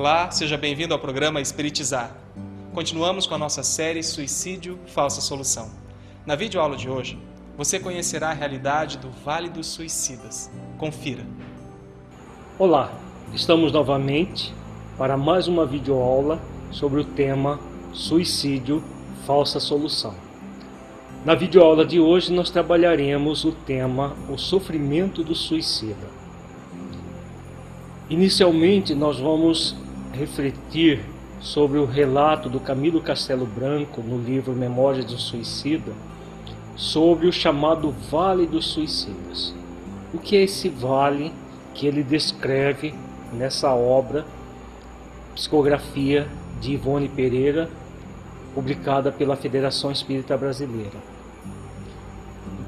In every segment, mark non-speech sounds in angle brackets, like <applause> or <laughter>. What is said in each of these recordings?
Olá, seja bem-vindo ao programa Espiritizar. Continuamos com a nossa série Suicídio Falsa Solução. Na videoaula de hoje, você conhecerá a realidade do Vale dos Suicidas. Confira. Olá, estamos novamente para mais uma videoaula sobre o tema Suicídio Falsa Solução. Na videoaula de hoje nós trabalharemos o tema o sofrimento do suicida. Inicialmente, nós vamos refletir sobre o relato do Camilo Castelo Branco no livro Memórias do Suicida, sobre o chamado Vale dos Suicidas. O que é esse vale que ele descreve nessa obra, psicografia de Ivone Pereira, publicada pela Federação Espírita Brasileira?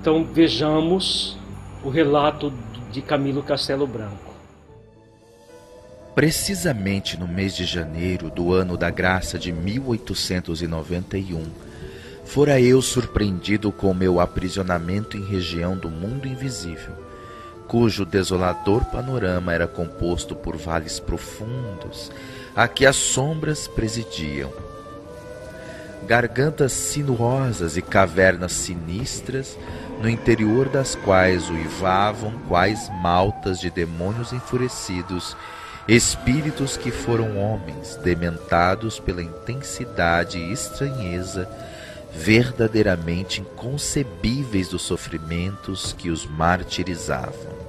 Então vejamos o relato de Camilo Castelo Branco. Precisamente no mês de janeiro do ano da graça de 1891, fora eu surpreendido com meu aprisionamento em região do mundo invisível, cujo desolador panorama era composto por vales profundos, a que as sombras presidiam. Gargantas sinuosas e cavernas sinistras, no interior das quais uivavam quais maltas de demônios enfurecidos espíritos que foram homens dementados pela intensidade e estranheza verdadeiramente inconcebíveis dos sofrimentos que os martirizavam.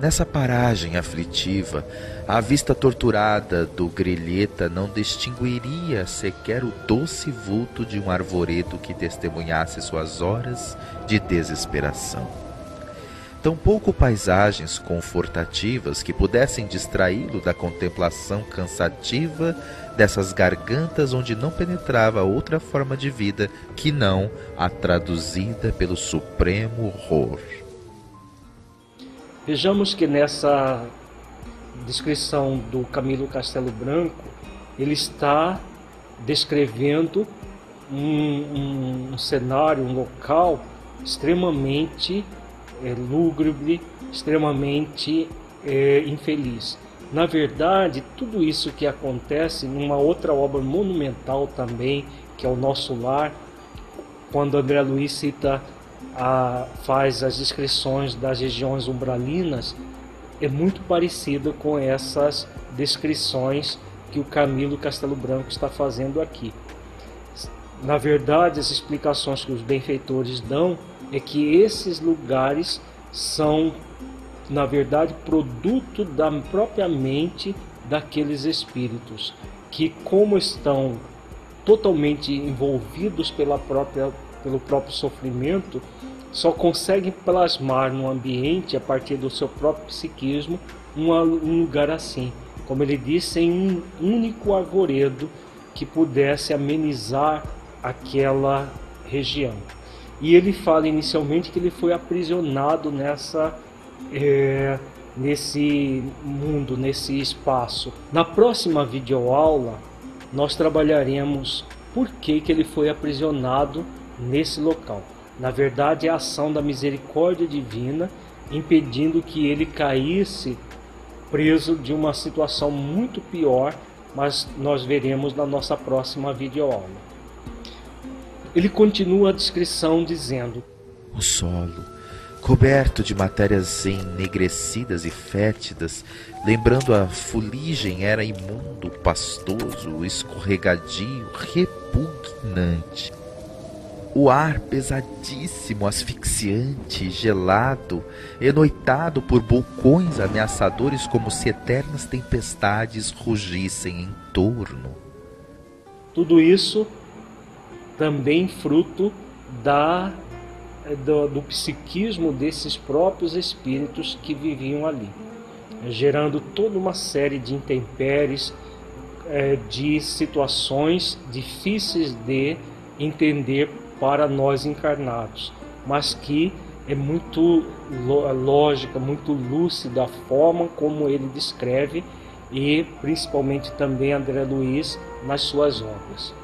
Nessa paragem aflitiva, a vista torturada do grelheta não distinguiria sequer o doce vulto de um arvoredo que testemunhasse suas horas de desesperação tampouco paisagens confortativas que pudessem distraí-lo da contemplação cansativa dessas gargantas onde não penetrava outra forma de vida que não a traduzida pelo supremo horror. Vejamos que nessa descrição do Camilo Castelo Branco, ele está descrevendo um, um cenário, um local extremamente é, lúgubre, extremamente é, infeliz. Na verdade, tudo isso que acontece numa outra obra monumental também, que é o Nosso Lar, quando André Luiz cita, a, faz as descrições das regiões umbralinas, é muito parecido com essas descrições que o Camilo Castelo Branco está fazendo aqui. Na verdade, as explicações que os benfeitores dão é que esses lugares são, na verdade, produto da própria mente daqueles espíritos, que como estão totalmente envolvidos pela própria, pelo próprio sofrimento, só conseguem plasmar no ambiente, a partir do seu próprio psiquismo, um lugar assim. Como ele disse, em um único arvoredo que pudesse amenizar aquela região. E ele fala inicialmente que ele foi aprisionado nessa é, nesse mundo, nesse espaço. Na próxima videoaula, nós trabalharemos por que, que ele foi aprisionado nesse local. Na verdade, é a ação da misericórdia divina impedindo que ele caísse preso de uma situação muito pior, mas nós veremos na nossa próxima videoaula. Ele continua a descrição dizendo: O solo, coberto de matérias ennegrecidas e fétidas, lembrando a fuligem, era imundo, pastoso, escorregadio, repugnante. O ar pesadíssimo, asfixiante, gelado, enoitado por vulcões ameaçadores como se eternas tempestades rugissem em torno. Tudo isso também fruto da, do, do psiquismo desses próprios espíritos que viviam ali, gerando toda uma série de intempéries, é, de situações difíceis de entender para nós encarnados, mas que é muito lógica, muito lúcida a forma como ele descreve e principalmente também André Luiz nas suas obras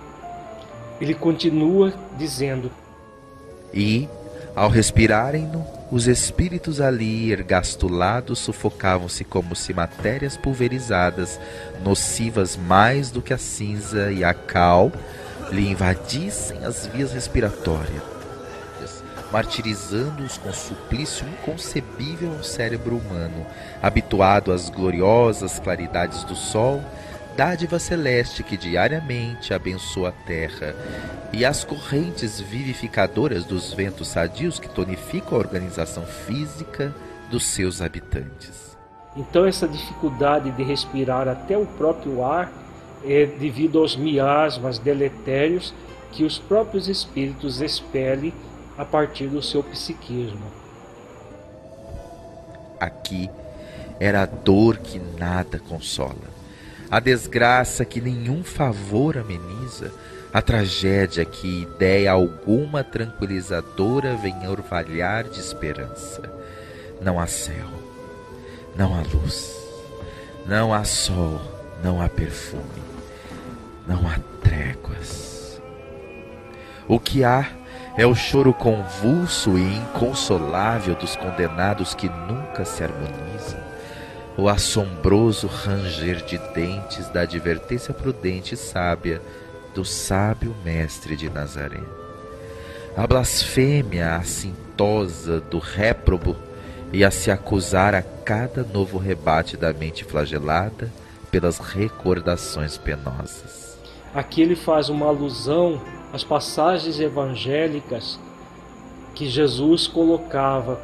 ele continua dizendo: E, Ao respirarem-no, os espíritos ali ergastulados sufocavam-se como se matérias pulverizadas, nocivas mais do que a cinza e a cal, lhe invadissem as vias respiratórias, martirizando-os com suplício inconcebível ao cérebro humano, habituado às gloriosas claridades do sol, dádiva celeste que diariamente abençoa a terra, e as correntes vivificadoras dos ventos sadios que tonificam a organização física dos seus habitantes. Então, essa dificuldade de respirar até o próprio ar é devido aos miasmas deletérios que os próprios espíritos expelem a partir do seu psiquismo. Aqui era a dor que nada consola, a desgraça que nenhum favor ameniza, a tragédia que ideia alguma tranquilizadora vem orvalhar de esperança. Não há céu, não há luz, não há sol, não há perfume, não há tréguas. O que há é o choro convulso e inconsolável dos condenados que nunca se harmonizam, o assombroso ranger de dentes da advertência prudente e sábia do sábio mestre de Nazaré, a blasfêmia assintosa do réprobo e a se acusar a cada novo rebate da mente flagelada pelas recordações penosas. Aqui ele faz uma alusão as passagens evangélicas que Jesus colocava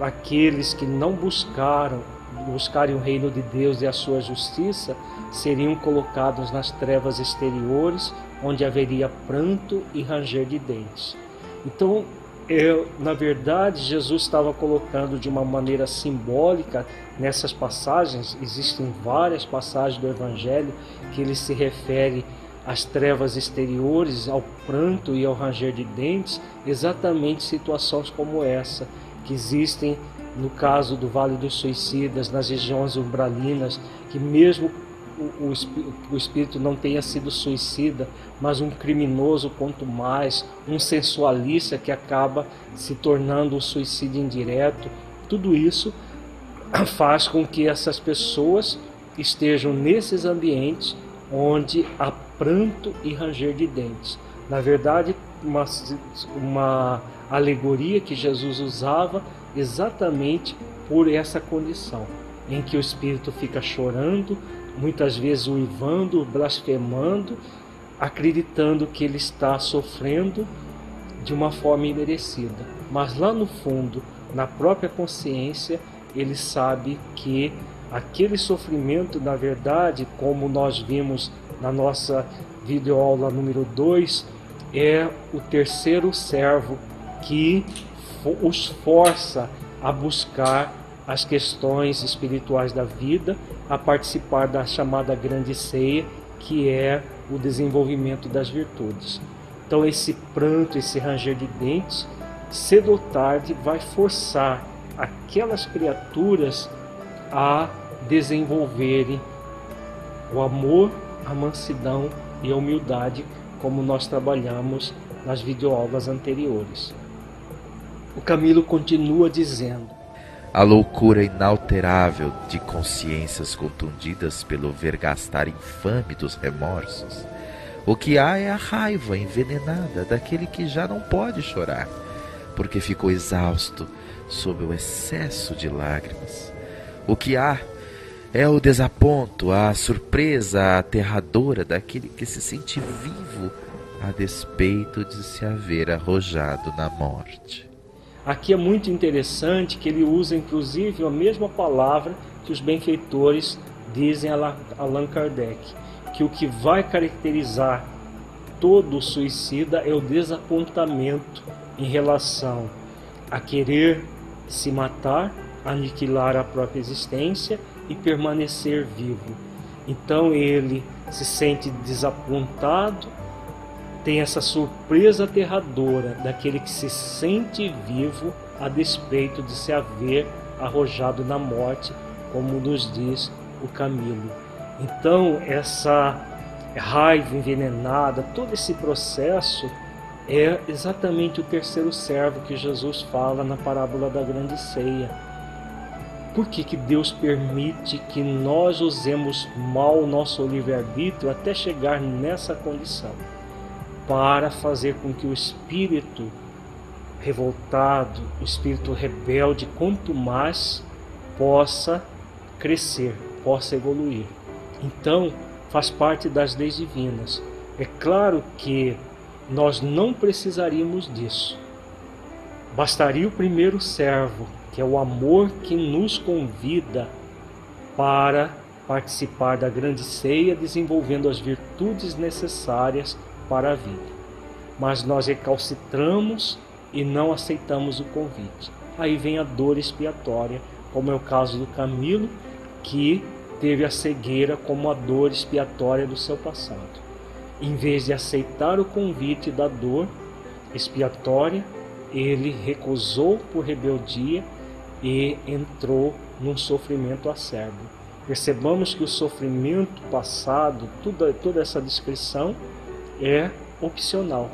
aqueles que não buscaram buscarem o reino de Deus e a sua justiça seriam colocados nas trevas exteriores onde haveria pranto e ranger de dentes. Então, eu, na verdade, Jesus estava colocando de uma maneira simbólica nessas passagens, existem várias passagens do Evangelho que ele se refere às trevas exteriores, ao pranto e ao ranger de dentes, exatamente situações como essa, que existem no caso do Vale dos Suicidas, nas regiões umbralinas, que mesmo o, o, o, espírito não tenha sido suicida, mas um criminoso, quanto mais, um sensualista que acaba se tornando um suicídio indireto, tudo isso <coughs> faz com que essas pessoas estejam nesses ambientes onde há pranto e ranger de dentes. Na verdade, uma, uma alegoria que Jesus usava exatamente por essa condição, em que o espírito fica chorando, muitas vezes uivando, blasfemando, acreditando que ele está sofrendo de uma forma imerecida. Mas lá no fundo, na própria consciência, ele sabe que aquele sofrimento, na verdade, como nós vimos na nossa videoaula número 2, é o terceiro servo que os força a buscar as questões espirituais da vida, a participar da chamada grande ceia, que é o desenvolvimento das virtudes. Então, esse pranto, esse ranger de dentes, cedo ou tarde vai forçar aquelas criaturas a desenvolverem o amor, a mansidão e a humildade, como nós trabalhamos nas videoaulas anteriores. O Camilo continua dizendo: a loucura inalterável de consciências contundidas pelo vergastar infame dos remorsos. O que há é a raiva envenenada daquele que já não pode chorar, porque ficou exausto sob o excesso de lágrimas. O que há é o desaponto, a surpresa aterradora daquele que se sente vivo a despeito de se haver arrojado na morte. Aqui é muito interessante que ele usa inclusive a mesma palavra que os benfeitores dizem a Allan Kardec, que o que vai caracterizar todo suicida é o desapontamento em relação a querer se matar, aniquilar a própria existência e permanecer vivo. Então ele se sente desapontado, tem essa surpresa aterradora daquele que se sente vivo a despeito de se haver arrojado na morte, como nos diz o Camilo. Então, essa raiva envenenada, todo esse processo é exatamente o terceiro servo que Jesus fala na parábola da grande ceia. Por que, que Deus permite que nós usemos mal o nosso livre-arbítrio até chegar nessa condição? Para fazer com que o espírito revoltado, o espírito rebelde, quanto mais possa crescer, possa evoluir. Então, faz parte das leis divinas. É claro que nós não precisaríamos disso. Bastaria o primeiro servo, que é o amor que nos convida para participar da grande ceia, desenvolvendo as virtudes necessárias para a vida. Mas nós recalcitramos e não aceitamos o convite. Aí vem a dor expiatória, como é o caso do Camilo, que teve a cegueira como a dor expiatória do seu passado. Em vez de aceitar o convite da dor expiatória, ele recusou por rebeldia e entrou num sofrimento acerbo. Percebamos que o sofrimento passado, toda, toda essa descrição, é opcional.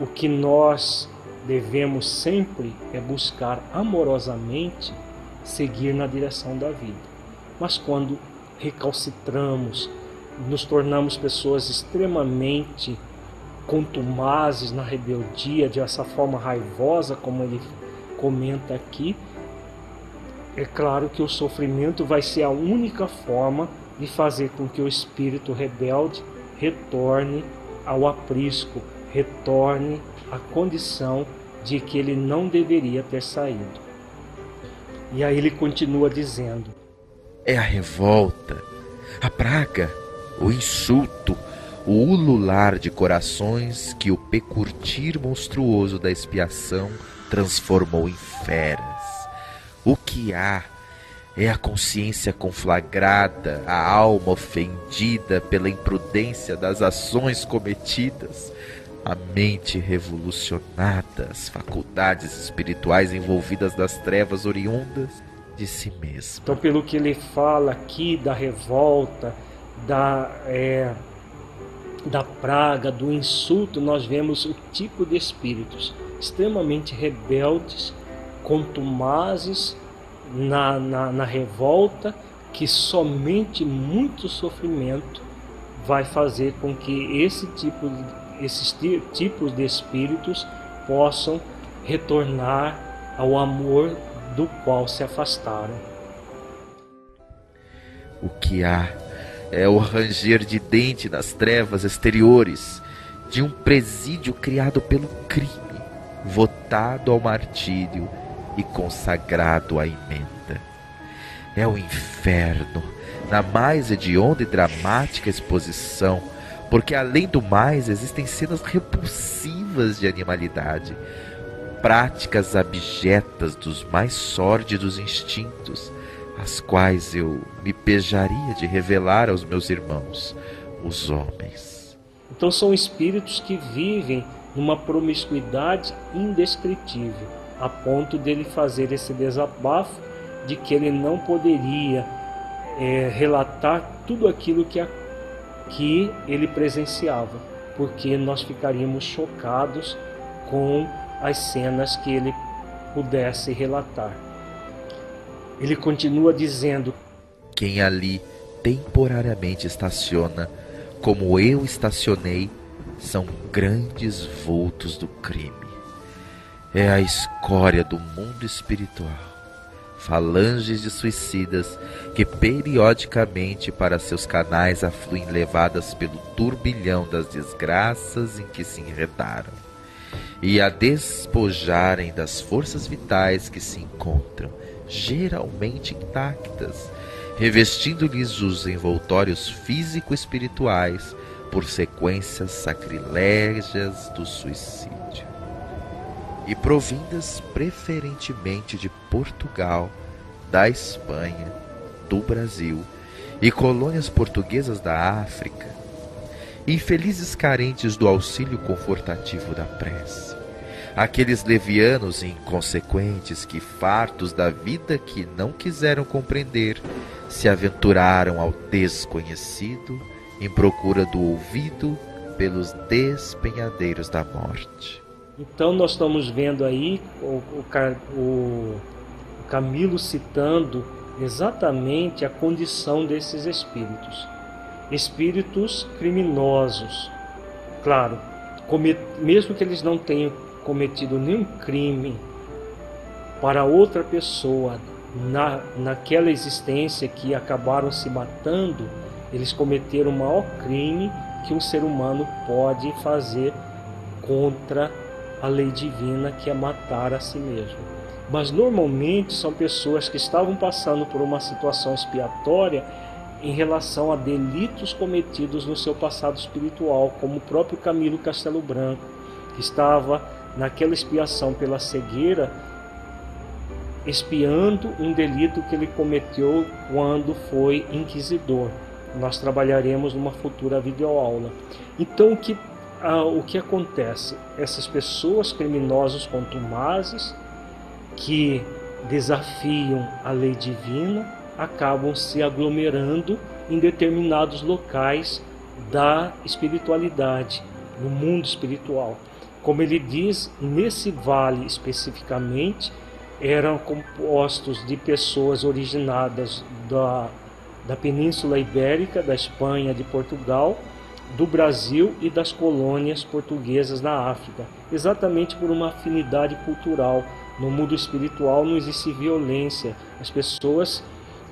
O que nós devemos sempre é buscar amorosamente seguir na direção da vida. Mas quando recalcitramos, nos tornamos pessoas extremamente contumazes na rebeldia, dessa forma raivosa, como ele comenta aqui, é claro que o sofrimento vai ser a única forma de fazer com que o espírito rebelde retorne ao aprisco, retorne à condição de que ele não deveria ter saído. E aí ele continua dizendo: É a revolta, a praga, o insulto, o ulular de corações que o pecurtir monstruoso da expiação transformou em feras. O que há é a consciência conflagrada, a alma ofendida pela imprudência das ações cometidas, a mente revolucionada, as faculdades espirituais envolvidas nas trevas oriundas de si mesmo. Então, pelo que ele fala aqui da revolta, da, é, da praga, do insulto, nós vemos o tipo de espíritos extremamente rebeldes, contumazes na, na, na revolta, que somente muito sofrimento vai fazer com que esse tipo, esses tipos de espíritos possam retornar ao amor do qual se afastaram. O que há é o ranger de dente nas trevas exteriores de um presídio criado pelo crime, votado ao martírio e consagrado à emenda. É o inferno, na mais hedionda e dramática exposição, porque além do mais existem cenas repulsivas de animalidade, práticas abjetas dos mais sórdidos instintos, as quais eu me pejaria de revelar aos meus irmãos, os homens. Então são espíritos que vivem numa promiscuidade indescritível, a ponto dele fazer esse desabafo de que ele não poderia é, relatar tudo aquilo que, a, que ele presenciava, porque nós ficaríamos chocados com as cenas que ele pudesse relatar. Ele continua dizendo: Quem ali temporariamente estaciona, como eu estacionei, são grandes vultos do crime. É a escória do mundo espiritual. Falanges de suicidas que periodicamente para seus canais afluem levadas pelo turbilhão das desgraças em que se enredaram e a despojarem das forças vitais que se encontram geralmente intactas, revestindo-lhes os envoltórios físico-espirituais por sequências sacrilégias do suicídio. E provindas preferentemente de Portugal, da Espanha, do Brasil e colônias portuguesas da África, infelizes carentes do auxílio confortativo da prece aqueles levianos inconsequentes que, fartos da vida que não quiseram compreender, se aventuraram ao desconhecido em procura do ouvido pelos despenhadeiros da morte. Então nós estamos vendo aí o, o, o Camilo citando exatamente a condição desses espíritos. Espíritos criminosos. Claro, mesmo que eles não tenham cometido nenhum crime para outra pessoa na, naquela existência que acabaram se matando, eles cometeram o maior crime que um ser humano pode fazer contra a lei divina, que é matar a si mesmo. Mas normalmente são pessoas que estavam passando por uma situação expiatória em relação a delitos cometidos no seu passado espiritual, como o próprio Camilo Castelo Branco, que estava naquela expiação pela cegueira, expiando um delito que ele cometeu quando foi inquisidor. Nós trabalharemos numa futura videoaula. Então, o que, ah, o que acontece? Essas pessoas criminosas contumazes que desafiam a lei divina acabam se aglomerando em determinados locais da espiritualidade, no mundo espiritual. Como ele diz, nesse vale especificamente, eram compostos de pessoas originadas da, da Península Ibérica, da Espanha, de Portugal, do Brasil e das colônias portuguesas na África, exatamente por uma afinidade cultural. No mundo espiritual não existe violência. As pessoas,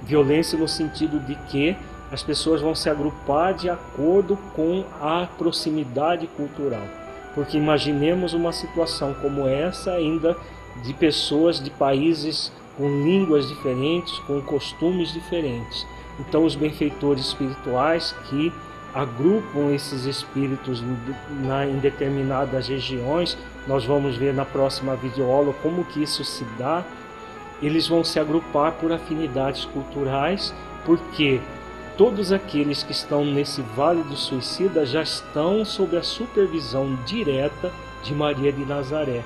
violência no sentido de que as pessoas vão se agrupar de acordo com a proximidade cultural. Porque imaginemos uma situação como essa ainda de pessoas de países com línguas diferentes, com costumes diferentes. Então, os benfeitores espirituais que agrupam esses espíritos na, em determinadas regiões, nós vamos ver na próxima videoaula como que isso se dá. Eles vão se agrupar por afinidades culturais, porque todos aqueles que estão nesse Vale do Suicida já estão sob a supervisão direta de Maria de Nazaré.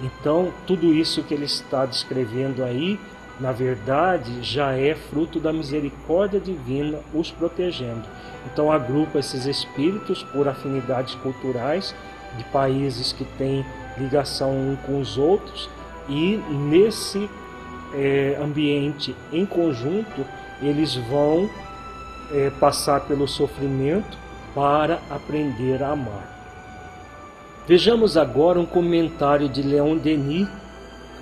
Então, tudo isso que ele está descrevendo aí, na verdade, já é fruto da misericórdia divina os protegendo. Então, agrupa esses espíritos por afinidades culturais de países que têm ligação um com os outros e nesse é, ambiente em conjunto eles vão é, passar pelo sofrimento para aprender a amar. Vejamos agora um comentário de Leon Denis.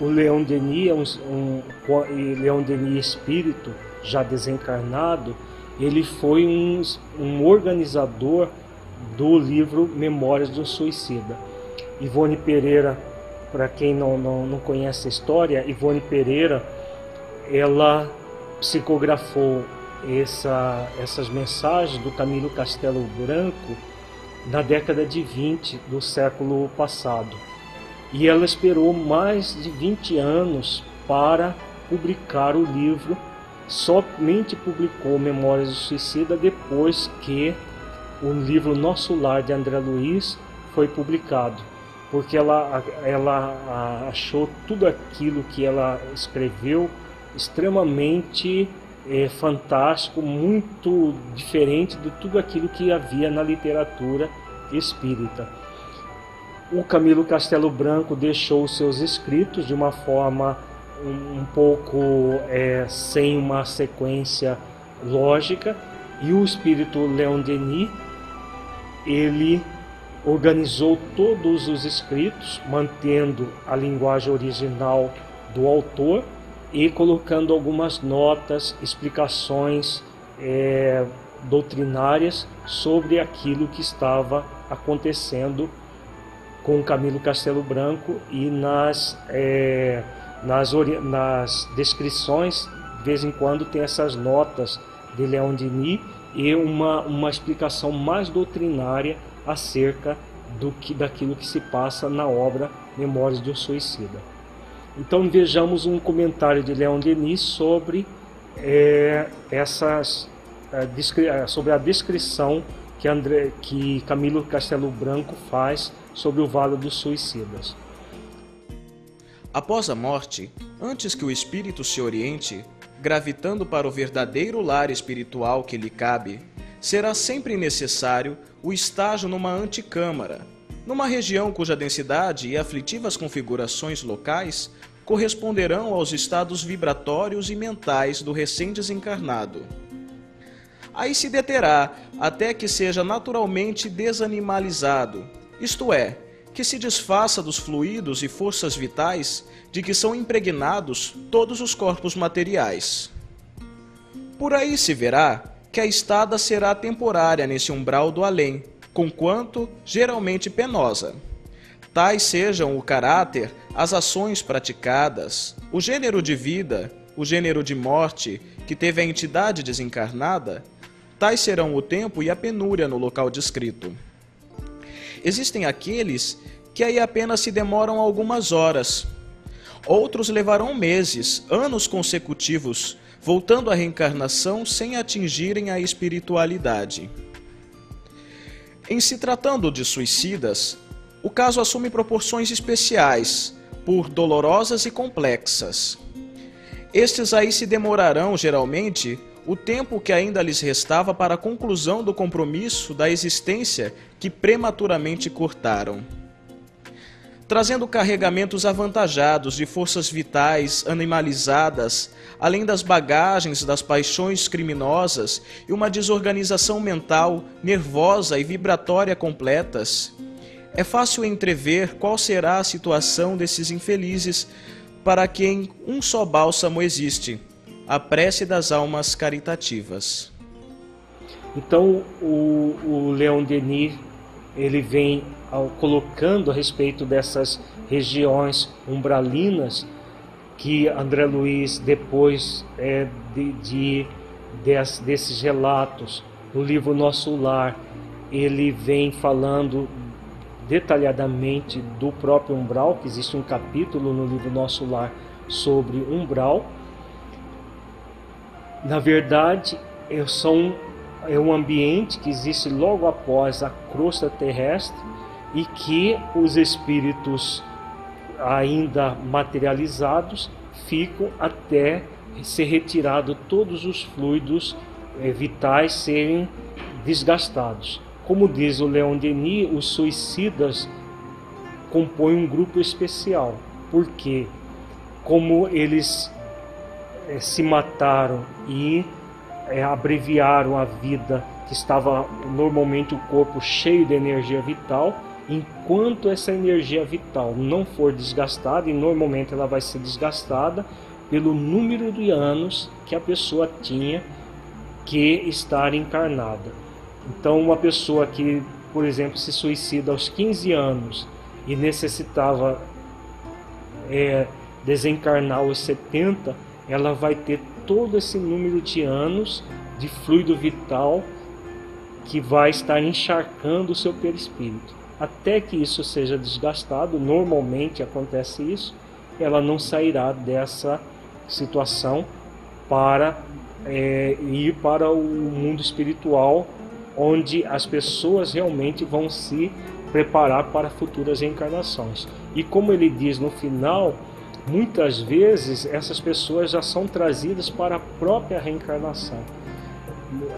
O Leon Denis é um, um Leon Denis espírito já desencarnado. Ele foi um, um organizador do livro Memórias do Suicida. Ivone Pereira, para quem não, não, não conhece a história, Ivone Pereira, ela psicografou essa, essas mensagens do Camilo Castelo Branco na década de 20 do século passado. E ela esperou mais de 20 anos para publicar o livro, somente publicou Memórias do Suicida depois que o livro Nosso Lar de André Luiz foi publicado, porque ela, ela achou tudo aquilo que ela escreveu extremamente é, fantástico, muito diferente de tudo aquilo que havia na literatura espírita. O Camilo Castelo Branco deixou seus escritos de uma forma um, um pouco é, sem uma sequência lógica. E o espírito Leon Denis ele organizou todos os escritos mantendo a linguagem original do autor e colocando algumas notas, explicações é, doutrinárias sobre aquilo que estava acontecendo com Camilo Castelo Branco e nas, é, nas, nas descrições, de vez em quando tem essas notas de Leon Denis e uma, uma explicação mais doutrinária acerca do que daquilo que se passa na obra Memórias de um Suicida. Então vejamos um comentário de Leon Denis sobre é, essas sobre a descrição que, André, que Camilo Castelo Branco faz sobre o Vale dos Suicidas. Após a morte, antes que o espírito se oriente, gravitando para o verdadeiro lar espiritual que lhe cabe, será sempre necessário o estágio numa anticâmara, numa região cuja densidade e aflitivas configurações locais corresponderão aos estados vibratórios e mentais do recém-desencarnado. Aí se deterá até que seja naturalmente desanimalizado, isto é, que se desfaça dos fluidos e forças vitais de que são impregnados todos os corpos materiais. Por aí se verá que a estada será temporária nesse umbral do além, conquanto geralmente penosa. Tais sejam o caráter, as ações praticadas, o gênero de vida, o gênero de morte que teve a entidade desencarnada, tais serão o tempo e a penúria no local descrito. Existem aqueles que aí apenas se demoram algumas horas. Outros levarão meses, anos consecutivos, voltando à reencarnação sem atingirem a espiritualidade. Em se tratando de suicidas, o caso assume proporções especiais, por dolorosas e complexas. Estes aí se demorarão, geralmente, o tempo que ainda lhes restava para a conclusão do compromisso da existência que prematuramente cortaram. Trazendo carregamentos avantajados de forças vitais animalizadas, além das bagagens das paixões criminosas e uma desorganização mental, nervosa e vibratória completas, é fácil entrever qual será a situação desses infelizes para quem um só bálsamo existe a prece das almas caritativas. Então o, o Leon Denis ele vem ao, colocando a respeito dessas regiões umbralinas que André Luiz depois é, de, de des, desses relatos no livro Nosso Lar ele vem falando detalhadamente do próprio umbral que existe um capítulo no livro Nosso Lar sobre umbral na verdade, é só um, é um ambiente que existe logo após a crosta terrestre e que os espíritos ainda materializados ficam até ser retirado todos os fluidos é, vitais serem desgastados. Como diz o Leon Denis, os suicidas compõem um grupo especial, porque como eles é, se mataram e é, abreviaram a vida que estava normalmente o corpo cheio de energia vital, enquanto essa energia vital não for desgastada, e normalmente ela vai ser desgastada pelo número de anos que a pessoa tinha que estar encarnada. Então, uma pessoa que, por exemplo, se suicida aos 15 anos e necessitava é, desencarnar aos 70, ela vai ter todo esse número de anos de fluido vital que vai estar encharcando o seu perispírito. Até que isso seja desgastado, normalmente acontece isso, ela não sairá dessa situação para é, ir para o mundo espiritual, onde as pessoas realmente vão se preparar para futuras encarnações. E como ele diz no final, muitas vezes essas pessoas já são trazidas para a própria reencarnação.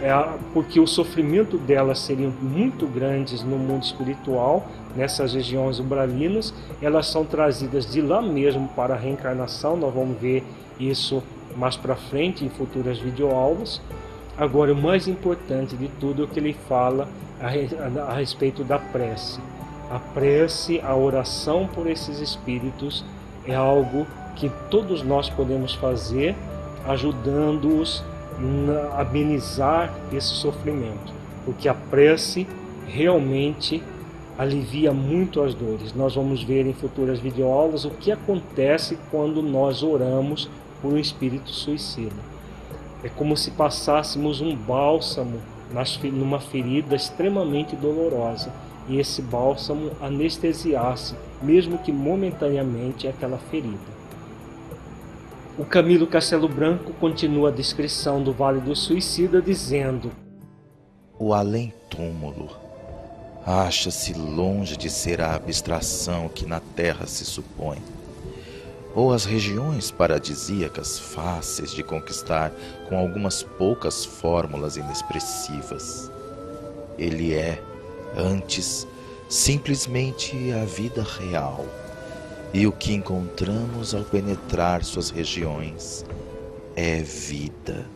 É, porque o sofrimento delas seria muito grandes no mundo espiritual, nessas regiões umbralinas, elas são trazidas de lá mesmo para a reencarnação. Nós vamos ver isso mais para frente em futuras videoaulas. Agora, o mais importante de tudo é o que ele fala a respeito da prece. A prece, a oração por esses espíritos é algo que todos nós podemos fazer, ajudando-os a amenizar esse sofrimento, porque a prece realmente alivia muito as dores. Nós vamos ver em futuras videoaulas o que acontece quando nós oramos por um espírito suicida. É como se passássemos um bálsamo numa ferida extremamente dolorosa e esse bálsamo anestesiasse, mesmo que momentaneamente, aquela ferida. O Camilo Castelo Branco continua a descrição do Vale do Suicida dizendo: O além-túmulo acha-se longe de ser a abstração que na terra se supõe. ou as regiões paradisíacas fáceis de conquistar com algumas poucas fórmulas inexpressivas. Ele é, antes, simplesmente a vida real e o que encontramos ao penetrar suas regiões é vida.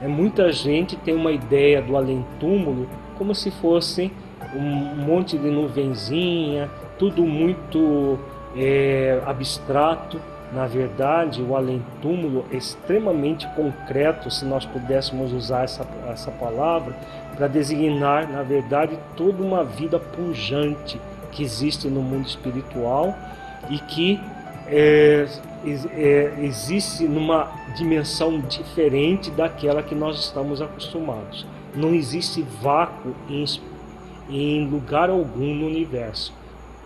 É, muita gente tem uma ideia do além-túmulo como se fosse um monte de nuvenzinha, tudo muito é, abstrato. Na verdade, o além-túmulo é extremamente concreto, se nós pudéssemos usar essa, essa palavra, para designar, na verdade, toda uma vida pujante que existe no mundo espiritual e que é, é, existe numa dimensão diferente daquela que nós estamos acostumados. Não existe vácuo em, em lugar algum no universo.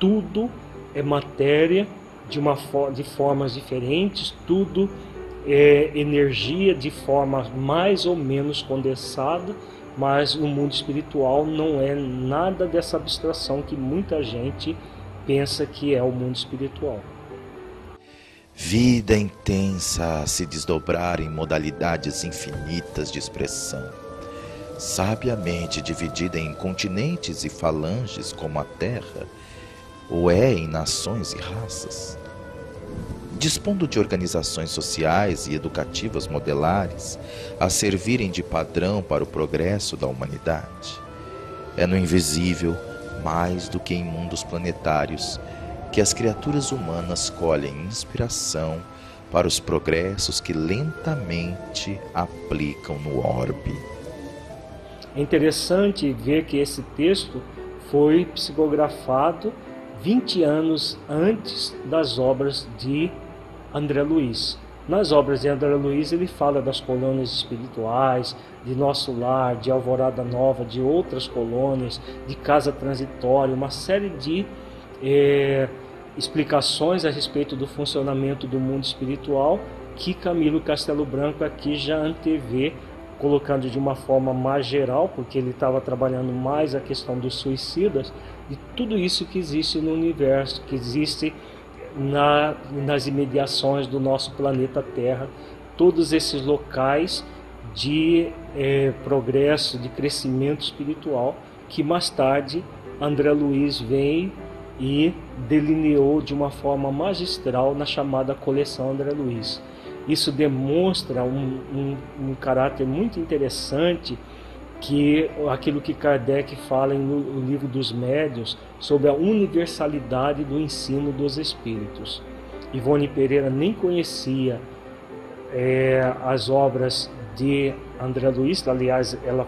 Tudo é matéria de, uma, de formas diferentes, tudo é energia de forma mais ou menos condensada, mas o mundo espiritual não é nada dessa abstração que muita gente pensa que é o mundo espiritual. Vida intensa a se desdobrar em modalidades infinitas de expressão, sabiamente dividida em continentes e falanges como a Terra, ou é em nações e raças. Dispondo de organizações sociais e educativas modelares a servirem de padrão para o progresso da humanidade. É no invisível, mais do que em mundos planetários, que as criaturas humanas colhem inspiração para os progressos que lentamente aplicam no orbe. É interessante ver que esse texto foi psicografado 20 anos antes das obras de André Luiz. Nas obras de André Luiz, ele fala das colônias espirituais, de Nosso Lar, de Alvorada Nova, de outras colônias, de Casa Transitória, uma série de é, explicações a respeito do funcionamento do mundo espiritual que Camilo Castelo Branco aqui já antevê, colocando de uma forma mais geral, porque ele estava trabalhando mais a questão dos suicidas, e tudo isso que existe no universo, que existe na, nas imediações do nosso planeta Terra, todos esses locais de é, progresso, de crescimento espiritual, que mais tarde André Luiz vem e delineou de uma forma magistral na chamada coleção André Luiz. Isso demonstra um, um, um caráter muito interessante que aquilo que Kardec fala no livro dos médios sobre a universalidade do ensino dos espíritos. Ivone Pereira nem conhecia é, as obras de André Luiz, aliás, ela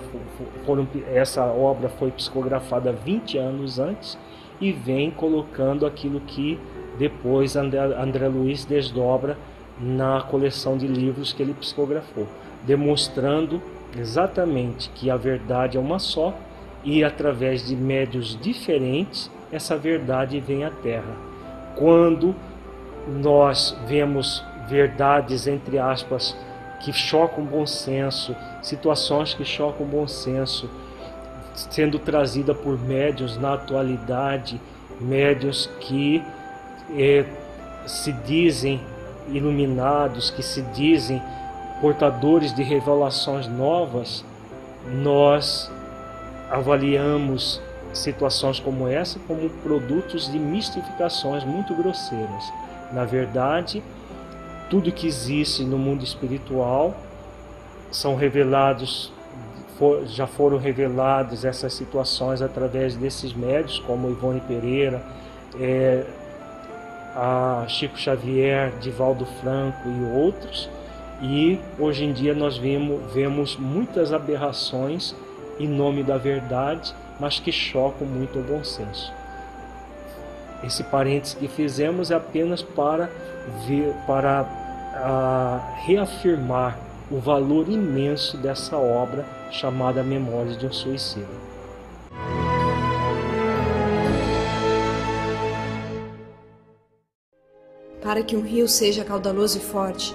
foram, essa obra foi psicografada 20 anos antes e vem colocando aquilo que depois André, André Luiz desdobra na coleção de livros que ele psicografou, demonstrando exatamente que a verdade é uma só e através de médios diferentes essa verdade vem à Terra. Quando nós vemos verdades entre aspas que chocam o bom senso, situações que chocam o bom senso, sendo trazida por médios na atualidade, médios que eh, se dizem iluminados, que se dizem portadores de revelações novas, nós avaliamos situações como essa como produtos de mistificações muito grosseiras. Na verdade, tudo que existe no mundo espiritual são revelados já foram revelados essas situações através desses médios, como Ivone Pereira, é, a Chico Xavier, Divaldo Franco e outros, e hoje em dia nós vemos, vemos muitas aberrações em nome da verdade, mas que chocam muito o bom senso. Esse parênteses que fizemos é apenas para, ver, para reafirmar o valor imenso dessa obra chamada Memórias de um Suicida. Para que um rio seja caudaloso e forte,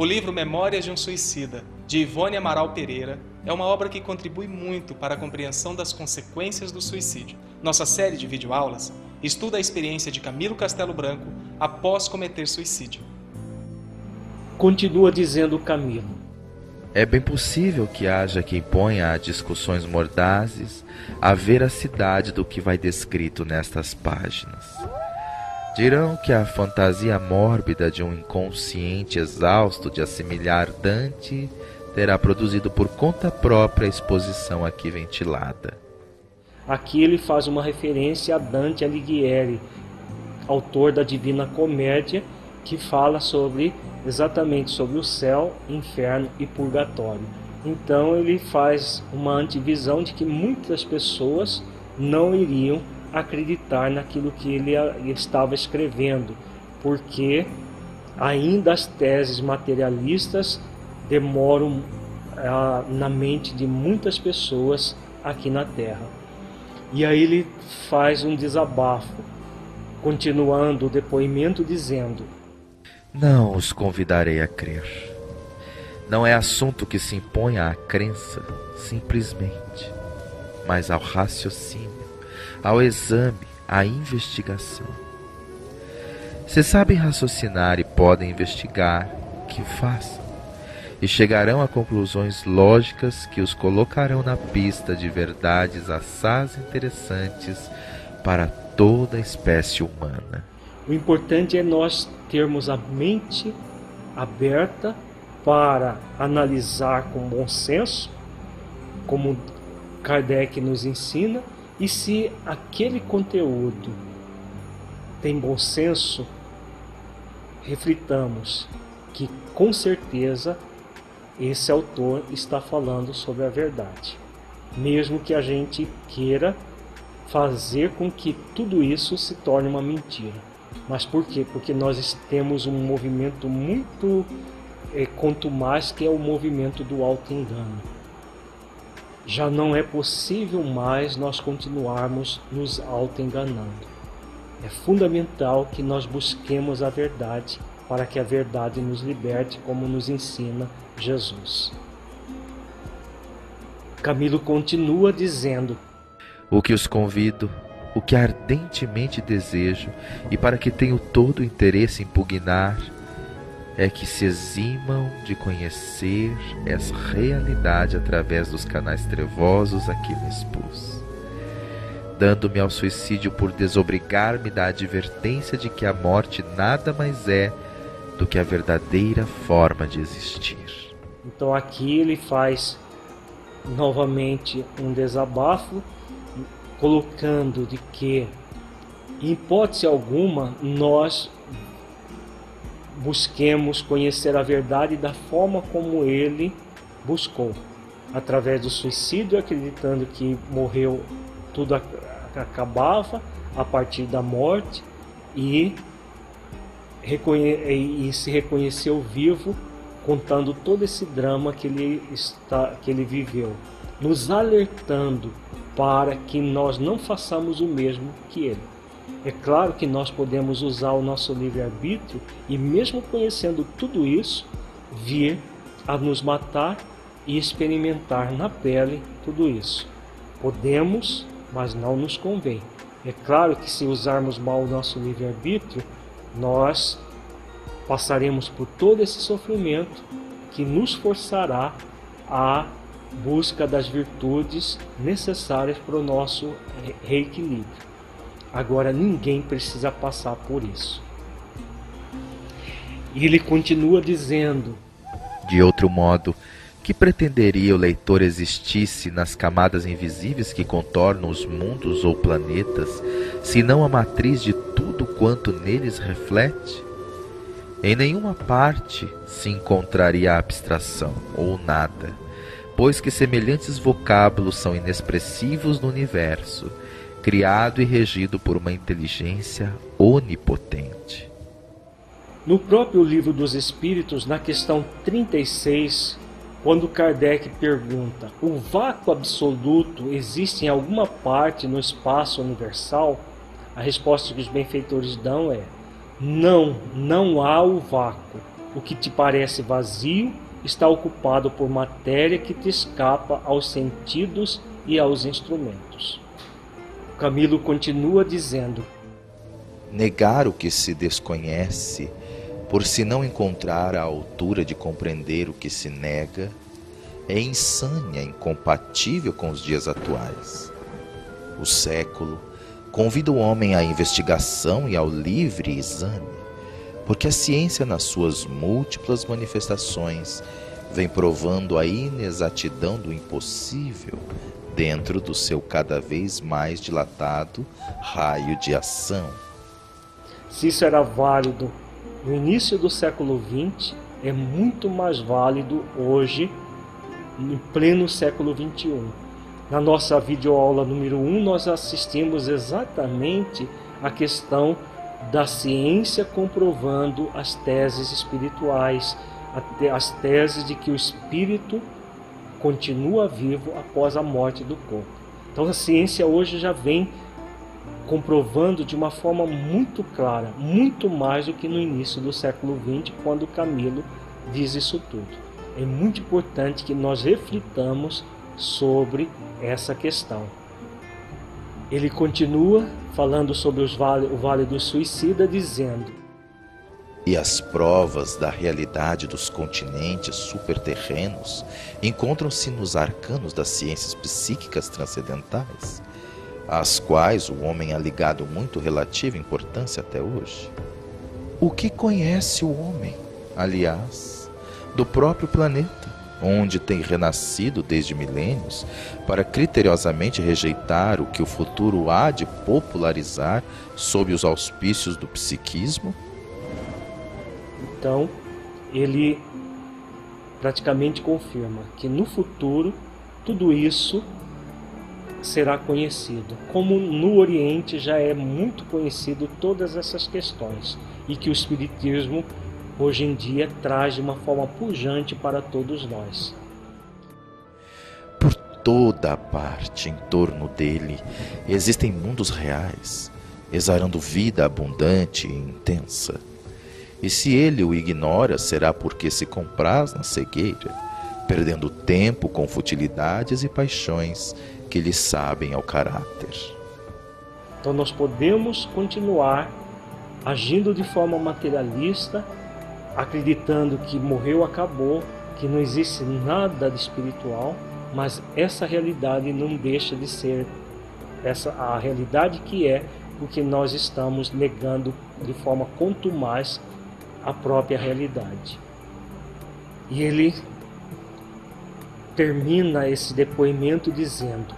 O livro Memórias de um Suicida, de Ivone Amaral Pereira, é uma obra que contribui muito para a compreensão das consequências do suicídio. Nossa série de videoaulas estuda a experiência de Camilo Castelo Branco após cometer suicídio. Continua dizendo Camilo. É bem possível que haja quem ponha a discussões mordazes a veracidade do que vai descrito nestas páginas. Dirão que a fantasia mórbida de um inconsciente exausto de assimilar Dante terá produzido por conta própria a exposição aqui ventilada. Aqui ele faz uma referência a Dante Alighieri, autor da Divina Comédia, que fala sobre exatamente sobre o céu, inferno e purgatório. Então ele faz uma antivisão de que muitas pessoas não iriam acreditar naquilo que ele estava escrevendo, porque ainda as teses materialistas demoram ah, na mente de muitas pessoas aqui na Terra. E aí ele faz um desabafo, continuando o depoimento dizendo: Não os convidarei a crer. Não é assunto que se imponha à crença, simplesmente, mas ao raciocínio ao exame, à investigação. Se sabem raciocinar e podem investigar, que façam, e chegarão a conclusões lógicas que os colocarão na pista de verdades assaz interessantes para toda a espécie humana. O importante é nós termos a mente aberta para analisar com bom senso, como Kardec nos ensina, e se aquele conteúdo tem bom senso, reflitamos que com certeza esse autor está falando sobre a verdade. Mesmo que a gente queira fazer com que tudo isso se torne uma mentira. Mas por quê? Porque nós temos um movimento muito é, quanto mais que é o movimento do auto-engano já não é possível mais nós continuarmos nos auto-enganando. É fundamental que nós busquemos a verdade para que a verdade nos liberte, como nos ensina Jesus. Camilo continua dizendo: O que os convido, o que ardentemente desejo e para que tenho todo o interesse em pugnar, é que se eximam de conhecer essa realidade através dos canais trevosos a que me expus, dando-me ao suicídio por desobrigar-me da advertência de que a morte nada mais é do que a verdadeira forma de existir. Então aqui ele faz novamente um desabafo, colocando de que, em hipótese alguma, nós busquemos conhecer a verdade da forma como ele buscou, através do suicídio, acreditando que morreu, tudo acabava a partir da morte e, e se reconheceu vivo, contando todo esse drama que ele, está, que ele viveu, nos alertando para que nós não façamos o mesmo que ele. É claro que nós podemos usar o nosso livre-arbítrio e, mesmo conhecendo tudo isso, vir a nos matar e experimentar na pele tudo isso. Podemos, mas não nos convém. É claro que, se usarmos mal o nosso livre-arbítrio, nós passaremos por todo esse sofrimento que nos forçará à busca das virtudes necessárias para o nosso reequilíbrio. Agora ninguém precisa passar por isso. E ele continua dizendo: De outro modo, que pretenderia o leitor existisse nas camadas invisíveis que contornam os mundos ou planetas, se não a matriz de tudo quanto neles reflete? Em nenhuma parte se encontraria a abstração ou nada, pois que semelhantes vocábulos são inexpressivos no universo criado e regido por uma inteligência onipotente. No próprio Livro dos Espíritos, na questão 36, quando Kardec pergunta: o vácuo absoluto existe em alguma parte no espaço universal? A resposta que os benfeitores dão é: não, não há o vácuo. O que te parece vazio está ocupado por matéria que te escapa aos sentidos e aos instrumentos. Camilo continua dizendo: Negar o que se desconhece, por se não encontrar a altura de compreender o que se nega, é insânia incompatível com os dias atuais. O século convida o homem à investigação e ao livre exame, porque a ciência, nas suas múltiplas manifestações, vem provando a inexatidão do impossível dentro do seu cada vez mais dilatado raio de ação. Se isso era válido no início do século XX, é muito mais válido hoje, em pleno século XXI. Na nossa videoaula número 1, nós assistimos exatamente a questão da ciência comprovando as teses espirituais, as teses de que o espírito continua vivo após a morte do corpo. Então a ciência hoje já vem comprovando de uma forma muito clara, muito mais do que no início do século XX, quando Camilo diz isso tudo. É muito importante que nós reflitamos sobre essa questão. Ele continua falando sobre vale, o Vale do Suicida, dizendo: E as provas da realidade dos continentes superterrenos encontram-se nos arcanos das ciências psíquicas transcendentais, às quais o homem é ligado muito relativa importância até hoje. O que conhece o homem, aliás, do próprio planeta? onde tem renascido desde milênios, para criteriosamente rejeitar o que o futuro há de popularizar sob os auspícios do psiquismo? Então, ele praticamente confirma que no futuro tudo isso será conhecido, como no Oriente já é muito conhecido todas essas questões e que o espiritismo hoje em dia traz de uma forma pujante para todos nós. Por toda a parte em torno dele existem mundos reais, exarando vida abundante e intensa. E se ele o ignora, será porque se compraz na cegueira, perdendo tempo com futilidades e paixões que lhe sabem ao caráter. Então nós podemos continuar agindo de forma materialista acreditando que morreu, acabou, que não existe nada de espiritual, mas essa realidade não deixa de ser essa a realidade que é porque nós estamos negando de forma contumaz a própria realidade. E ele termina esse depoimento dizendo: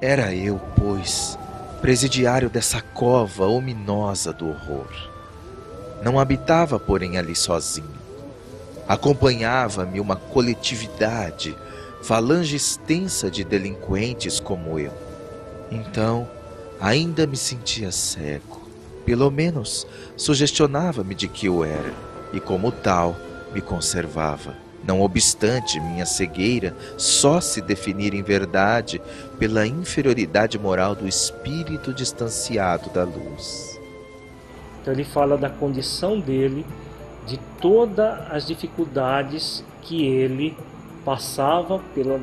Era eu, pois, presidiário dessa cova ominosa do horror não habitava, porém, ali sozinho. Acompanhava-me uma coletividade, falange extensa de delinquentes como eu. Então, ainda me sentia cego. Pelo menos, sugestionava-me de que eu era, e como tal, me conservava. Não obstante minha cegueira só se definir em verdade pela inferioridade moral do espírito distanciado da luz. Então ele fala da condição dele, de todas as dificuldades que ele passava pela,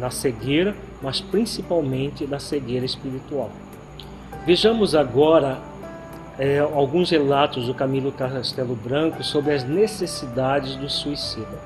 na cegueira, mas principalmente na cegueira espiritual. Vejamos agora é, alguns relatos do Camilo Castelo Branco sobre as necessidades do suicida.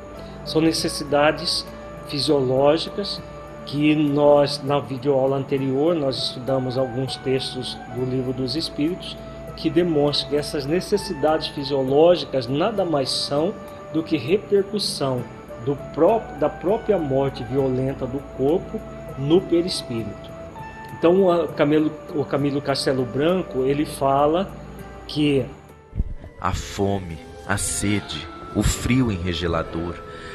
São necessidades fisiológicas que nós, na videoaula anterior, nós estudamos alguns textos do Livro dos Espíritos que demonstra que essas necessidades fisiológicas nada mais são do que repercussão do próprio, da própria morte violenta do corpo no perispírito. Então o Camilo, Castelo Branco ele fala que a fome, a sede, o frio enregelador,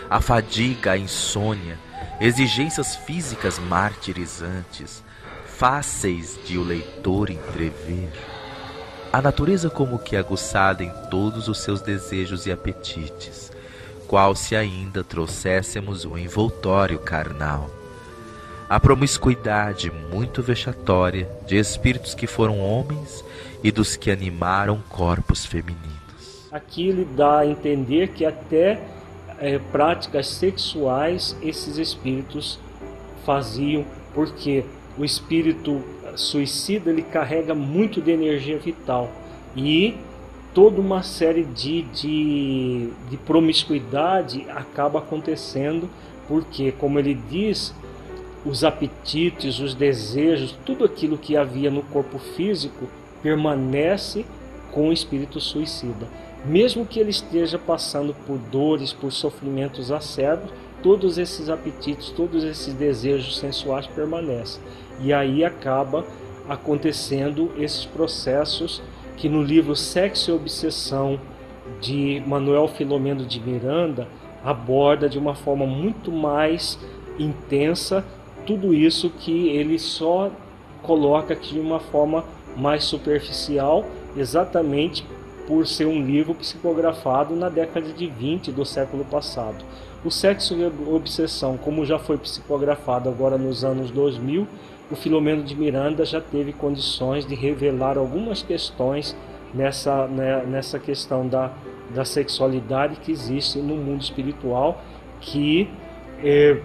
a fadiga, a insônia, exigências físicas martirizantes, fáceis de o leitor entrever. A natureza como que aguçada em todos os seus desejos e apetites, qual se ainda trouxéssemos o envoltório carnal. A promiscuidade muito vexatória de espíritos que foram homens e dos que animaram corpos femininos. Aqui ele dá a entender que até é, práticas sexuais esses espíritos faziam, porque o espírito suicida ele carrega muito de energia vital e toda uma série de, de, de promiscuidade acaba acontecendo porque, como ele diz, os apetites, os desejos, tudo aquilo que havia no corpo físico permanece com o espírito suicida. Mesmo que ele esteja passando por dores, por sofrimentos acerbos, todos esses apetites, todos esses desejos sensuais permanecem. E aí acaba acontecendo esses processos que no livro Sexo e Obsessão de Manuel Filomeno de Miranda aborda de uma forma muito mais intensa tudo isso que ele só coloca aqui de uma forma mais superficial, exatamente por ser um livro psicografado na década de 20 do século passado. O Sexo e Obsessão, como já foi psicografado agora nos anos 2000, o Filomeno de Miranda já teve condições de revelar algumas questões nessa, né, nessa questão da, da sexualidade que existe no mundo espiritual, que eh,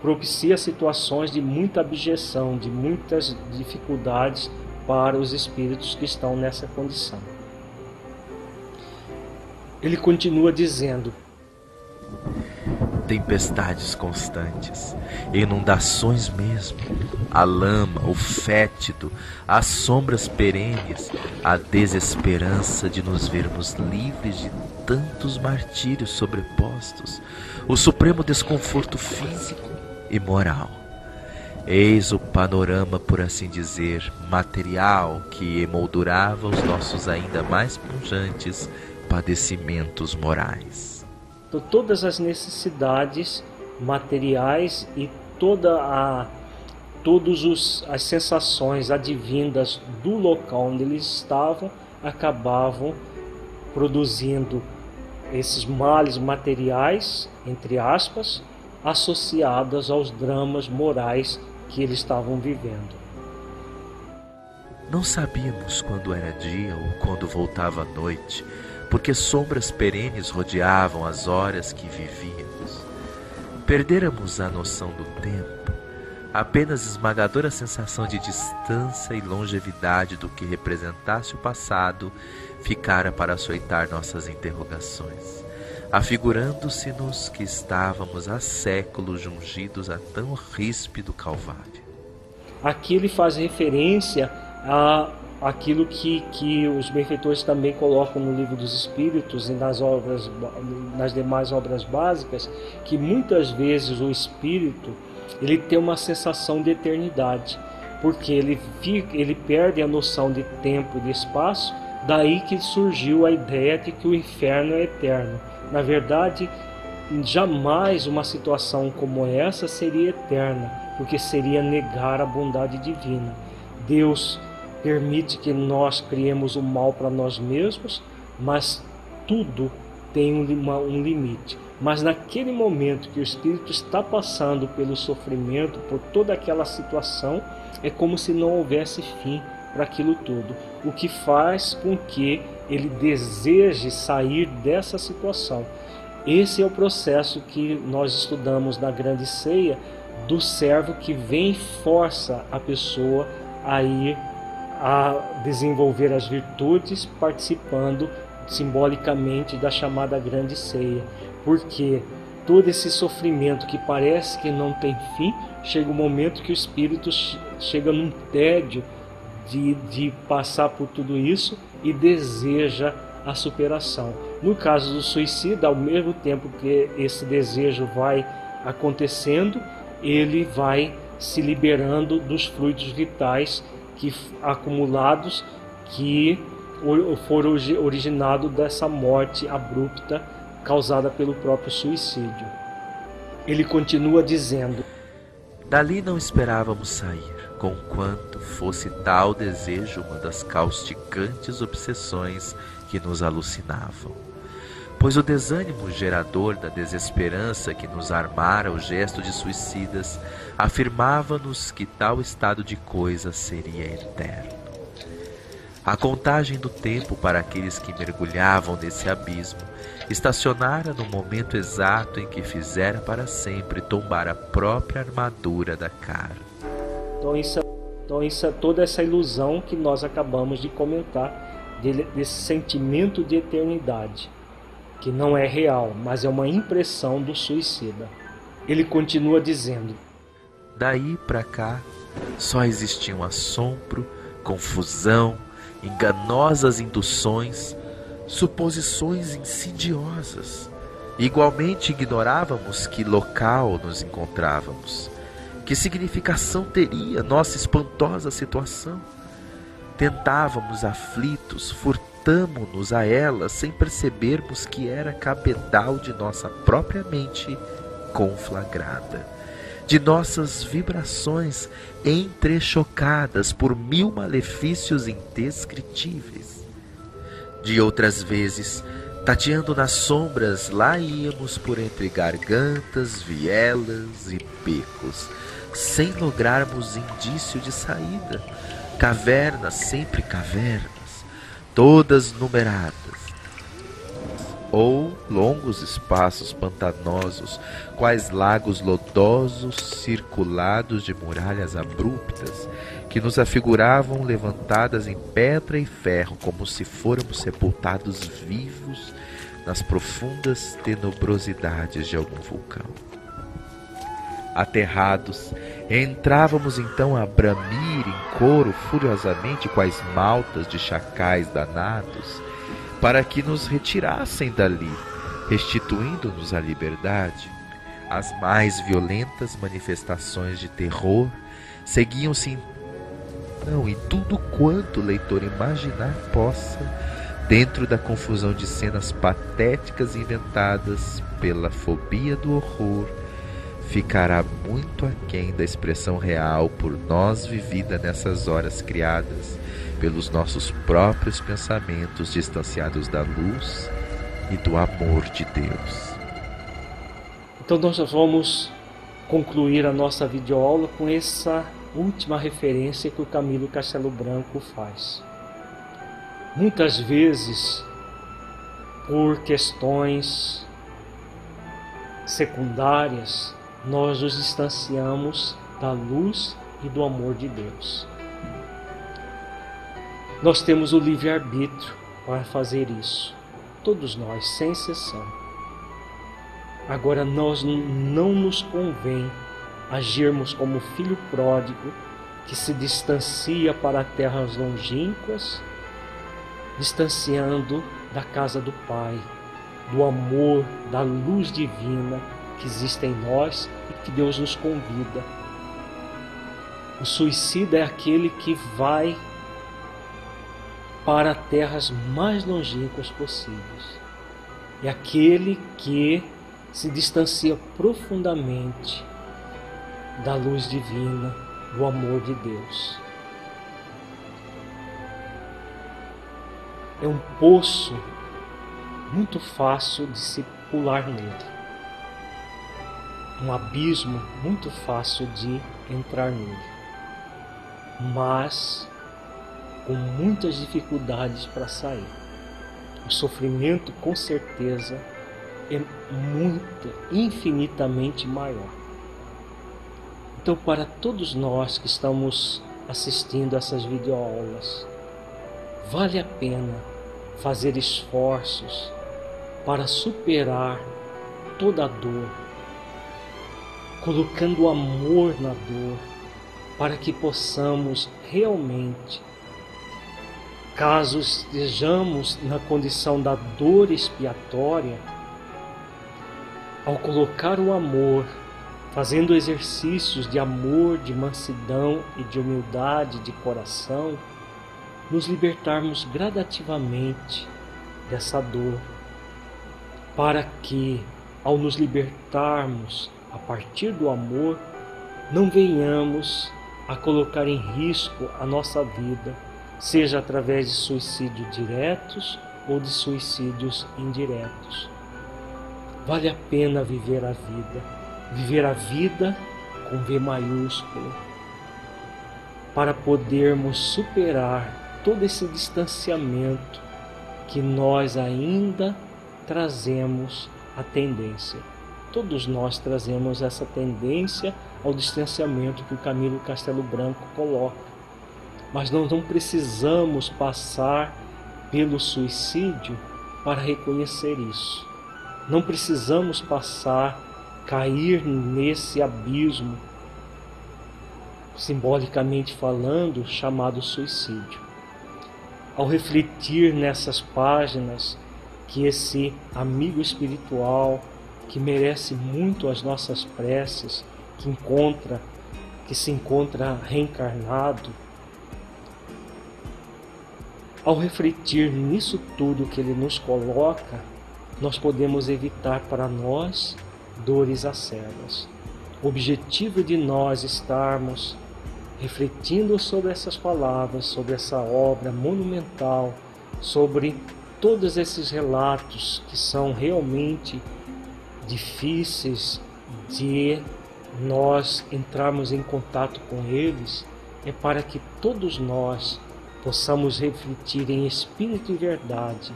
propicia situações de muita abjeção, de muitas dificuldades para os espíritos que estão nessa condição. Ele continua dizendo: tempestades constantes, inundações mesmo, a lama, o fétido, as sombras perenes, a desesperança de nos vermos livres de tantos martírios sobrepostos, o supremo desconforto físico e moral. Eis o panorama, por assim dizer, material que emoldurava os nossos ainda mais pujantes padecimentos morais. Então, todas as necessidades materiais e toda a todas as sensações advindas do local onde eles estavam acabavam produzindo esses males materiais, entre aspas, associados aos dramas morais que eles estavam vivendo. Não sabíamos quando era dia ou quando voltava a noite porque sombras perenes rodeavam as horas que vivíamos. Perdêramos a noção do tempo, apenas esmagadora sensação de distância e longevidade do que representasse o passado ficara para açoitar nossas interrogações, afigurando-se-nos que estávamos há séculos jungidos a tão ríspido calvário. Aqui ele faz referência a aquilo que, que os benfeitores também colocam no livro dos Espíritos e nas obras nas demais obras básicas que muitas vezes o espírito ele tem uma sensação de eternidade porque ele fica, ele perde a noção de tempo e de espaço daí que surgiu a ideia de que o inferno é eterno na verdade jamais uma situação como essa seria eterna porque seria negar a bondade divina Deus permite que nós criemos o mal para nós mesmos, mas tudo tem um, limite. Mas naquele momento que o espírito está passando pelo sofrimento, por toda aquela situação, é como se não houvesse fim para aquilo tudo, o que faz com que ele deseje sair dessa situação. Esse é o processo que nós estudamos na grande ceia do servo que vem e força a pessoa a ir a desenvolver as virtudes participando simbolicamente da chamada grande ceia, porque todo esse sofrimento que parece que não tem fim, chega um momento que o espírito chega num tédio de, de passar por tudo isso e deseja a superação. No caso do suicida, ao mesmo tempo que esse desejo vai acontecendo, ele vai se liberando dos fluidos vitais que acumulados que foram originados dessa morte abrupta causada pelo próprio suicídio. Ele continua dizendo: Dali não esperávamos sair. Conquanto fosse tal desejo uma das causticantes obsessões que nos alucinavam. Pois o desânimo gerador da desesperança que nos armara o gesto de suicidas afirmava-nos que tal estado de coisas seria eterno. A contagem do tempo para aqueles que mergulhavam nesse abismo estacionara no momento exato em que fizera para sempre tombar a própria armadura da cara. Então isso, então isso é toda essa ilusão que nós acabamos de comentar desse sentimento de eternidade, que não é real, mas é uma impressão do suicida. Ele continua dizendo: Daí para cá só existiam assombro, confusão, enganosas induções, suposições insidiosas. Igualmente ignorávamos que local nos encontrávamos, que significação teria nossa espantosa situação. Tentávamos aflitos, furtamo-nos a ela sem percebermos que era cabedal de nossa própria mente conflagrada, de nossas vibrações entrechocadas por mil malefícios indescritíveis. De outras vezes, tateando nas sombras, lá íamos por entre gargantas, vielas e becos, sem lograrmos indício de saída cavernas, sempre cavernas, todas numeradas, ou longos espaços pantanosos, quais lagos lodosos circulados de muralhas abruptas, que nos afiguravam levantadas em pedra e ferro, como se fôramos sepultados vivos nas profundas tenebrosidades de algum vulcão. Aterrados, entrávamos então a bramir em coro furiosamente quais maltas de chacais danados, para que nos retirassem dali, restituindo-nos a liberdade. As mais violentas manifestações de terror seguiam-se então em tudo quanto o leitor imaginar possa, dentro da confusão de cenas patéticas inventadas pela fobia do horror ficará muito aquém da expressão real por nós vivida nessas horas criadas pelos nossos próprios pensamentos distanciados da luz e do amor de Deus. Então nós vamos concluir a nossa videoaula com essa última referência que o Camilo Castelo Branco faz. Muitas vezes, por questões secundárias, nós nos distanciamos da luz e do amor de Deus. Nós temos o livre-arbítrio para fazer isso, todos nós, sem exceção. Agora, nós não nos convém agirmos como filho pródigo que se distancia para terras longínquas, distanciando da casa do Pai, do amor, da luz divina que existe em nós e que Deus nos convida. O suicida é aquele que vai para terras mais longínquas possíveis. É aquele que se distancia profundamente da luz divina, do amor de Deus. É um poço muito fácil de se pular nele um abismo muito fácil de entrar nele, mas com muitas dificuldades para sair. O sofrimento, com certeza, é muito, infinitamente maior. Então, para todos nós que estamos assistindo essas videoaulas, vale a pena fazer esforços para superar toda a dor, colocando amor na dor, para que possamos realmente, caso estejamos na condição da dor expiatória, ao colocar o amor, fazendo exercícios de amor, de mansidão e de humildade de coração, nos libertarmos gradativamente dessa dor, para que, ao nos libertarmos a partir do amor, não venhamos a colocar em risco a nossa vida, seja através de suicídios diretos ou de suicídios indiretos. Vale a pena viver a vida, viver a vida com V maiúsculo, para podermos superar todo esse distanciamento que nós ainda trazemos a tendência. Todos nós trazemos essa tendência ao distanciamento que o Camilo Castelo Branco coloca. Mas nós não precisamos passar pelo suicídio para reconhecer isso. Não precisamos passar, cair nesse abismo, simbolicamente falando, chamado suicídio. Ao refletir nessas páginas que esse amigo espiritual, que merece muito as nossas preces, que encontra, que se encontra reencarnado, ao refletir nisso tudo que ele nos coloca, nós podemos evitar para nós dores acerbas. O objetivo de nós estarmos refletindo sobre essas palavras, sobre essa obra monumental, sobre todos esses relatos que são realmente difíceis de nós entrarmos em contato com eles, é para que todos nós possamos refletir em espírito e verdade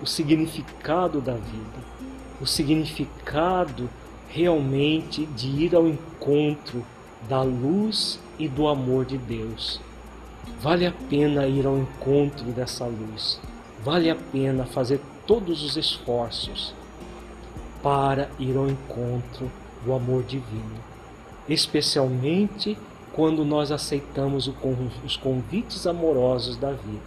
o significado da vida, o significado realmente de ir ao encontro da luz e do amor de Deus. Vale a pena ir ao encontro dessa luz, vale a pena fazer todos os esforços para ir ao encontro do amor divino, especialmente quando nós aceitamos os convites amorosos da vida.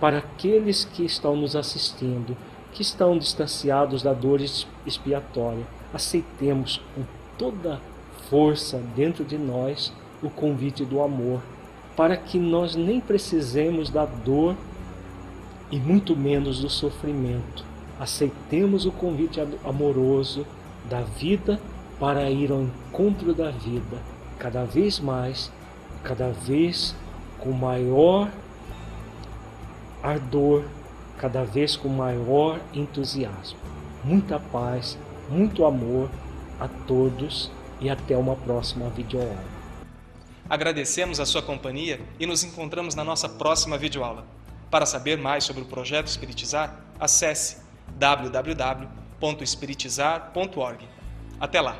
Para aqueles que estão nos assistindo, que estão distanciados da dor expiatória, aceitemos com toda força dentro de nós o convite do amor, para que nós nem precisemos da dor e muito menos do sofrimento. Aceitemos o convite amoroso da vida para ir ao encontro da vida, cada vez mais, cada vez com maior ardor, cada vez com maior entusiasmo. Muita paz, muito amor a todos e até uma próxima videoaula. Agradecemos a sua companhia e nos encontramos na nossa próxima videoaula. Para saber mais sobre o projeto Espiritizar, acesse www.espiritizar.org. Até lá!